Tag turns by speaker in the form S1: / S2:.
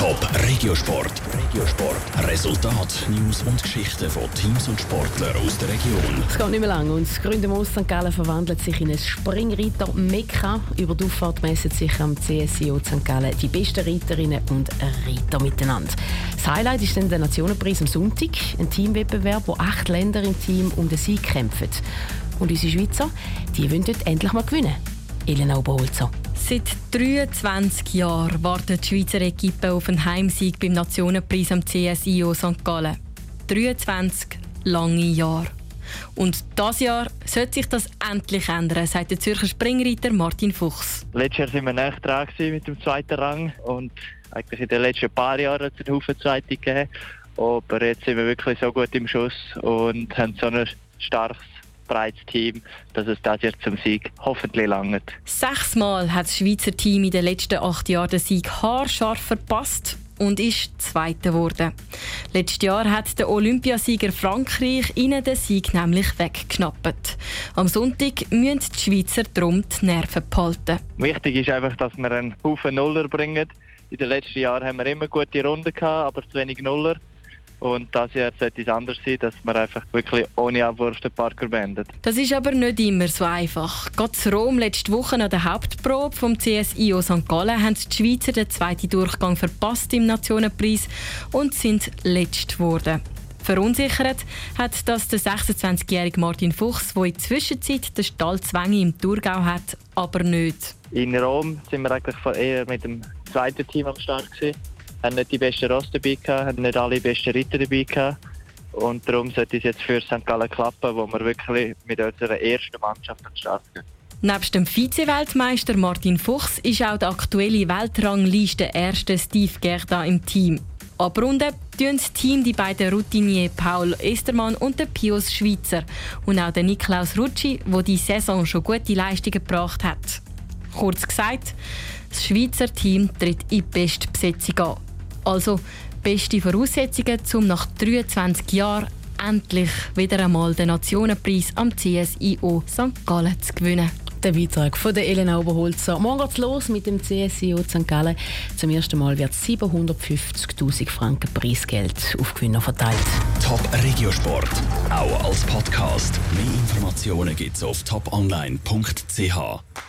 S1: Top Regiosport. Regiosport. Resultat, News und Geschichten von Teams und Sportlern aus der Region.
S2: Es geht nicht mehr lang und das grüne Moos St. Gallen verwandelt sich in ein Springreiter Mekka. Über die Auffahrt messen sich am CSIO St. Gallen die besten Reiterinnen und Reiter miteinander. Das Highlight ist dann der Nationenpreis am Sonntag, ein Teamwettbewerb, wo acht Länder im Team um den Sieg kämpfen. Und unsere Schweizer, die wollen dort endlich mal gewinnen. Elena Oberholzer.
S3: Seit 23 Jahren wartet die Schweizer Equipe auf einen Heimsieg beim Nationenpreis am CSIO St. Gallen. 23 lange Jahre. Und dieses Jahr sollte sich das endlich ändern, sagt der Zürcher Springreiter Martin Fuchs.
S4: Letztes Jahr waren wir näher dran mit dem zweiten Rang und eigentlich in den letzten paar Jahren hat es einen Haufen Zweite gegeben. Aber jetzt sind wir wirklich so gut im Schuss und haben so ein starkes breites Team, dass es das Jahr zum Sieg hoffentlich langt.
S3: Sechsmal hat das Schweizer Team in den letzten acht Jahren den Sieg haarscharf verpasst und ist Zweiter geworden. Letztes Jahr hat der Olympiasieger Frankreich ihnen den Sieg nämlich weggeschnappt. Am Sonntag müssen die Schweizer darum die Nerven behalten.
S4: Wichtig ist einfach, dass wir einen Haufen Nuller bringen. In den letzten Jahren haben wir immer gute Runden gehabt, aber zu wenig Nuller. Und das Jahr sollte es anders sein, dass man einfach wirklich ohne Abwurf den Parker beendet.
S3: Das ist aber nicht immer so einfach. Gerade in Rom letzte Woche an der Hauptprobe vom CSIO St. Gallen haben die Schweizer den zweiten Durchgang verpasst im Nationenpreis und sind letzt geworden. Verunsichert hat das der 26-jährige Martin Fuchs, der in der Zwischenzeit den Stallzwänge im Thurgau hat, aber nicht.
S4: In Rom sind wir eigentlich eher mit dem zweiten Team am Start gewesen haben nicht die besten Ross dabei gehabt, haben nicht alle besten Ritter dabei gehabt. Und darum sollte es jetzt für St. Gallen klappen, wo wir wirklich mit unserer ersten Mannschaft an den Start gehen.
S3: Neben dem Vize-Weltmeister Martin Fuchs ist auch der aktuelle Weltrangliste erste Steve Gerda im Team. Abrunden tun das Team die beiden Routinier Paul Estermann und der Pius Schweizer und auch der Niklaus Rutschi, der die Saison schon gute Leistungen gebracht hat. Kurz gesagt, das Schweizer Team tritt in die beste Besetzung an. Also beste Voraussetzungen, um nach 23 Jahren endlich wieder einmal den Nationenpreis am CSIO St. Gallen zu gewinnen.
S2: Der Beitrag von der Elena Oberholzer. Morgen geht's los mit dem CSIO St. Gallen. Zum ersten Mal wird 750.000 Franken Preisgeld auf Gewinner verteilt.
S1: Top Regiosport, auch als Podcast. Mehr Informationen gibt's auf toponline.ch.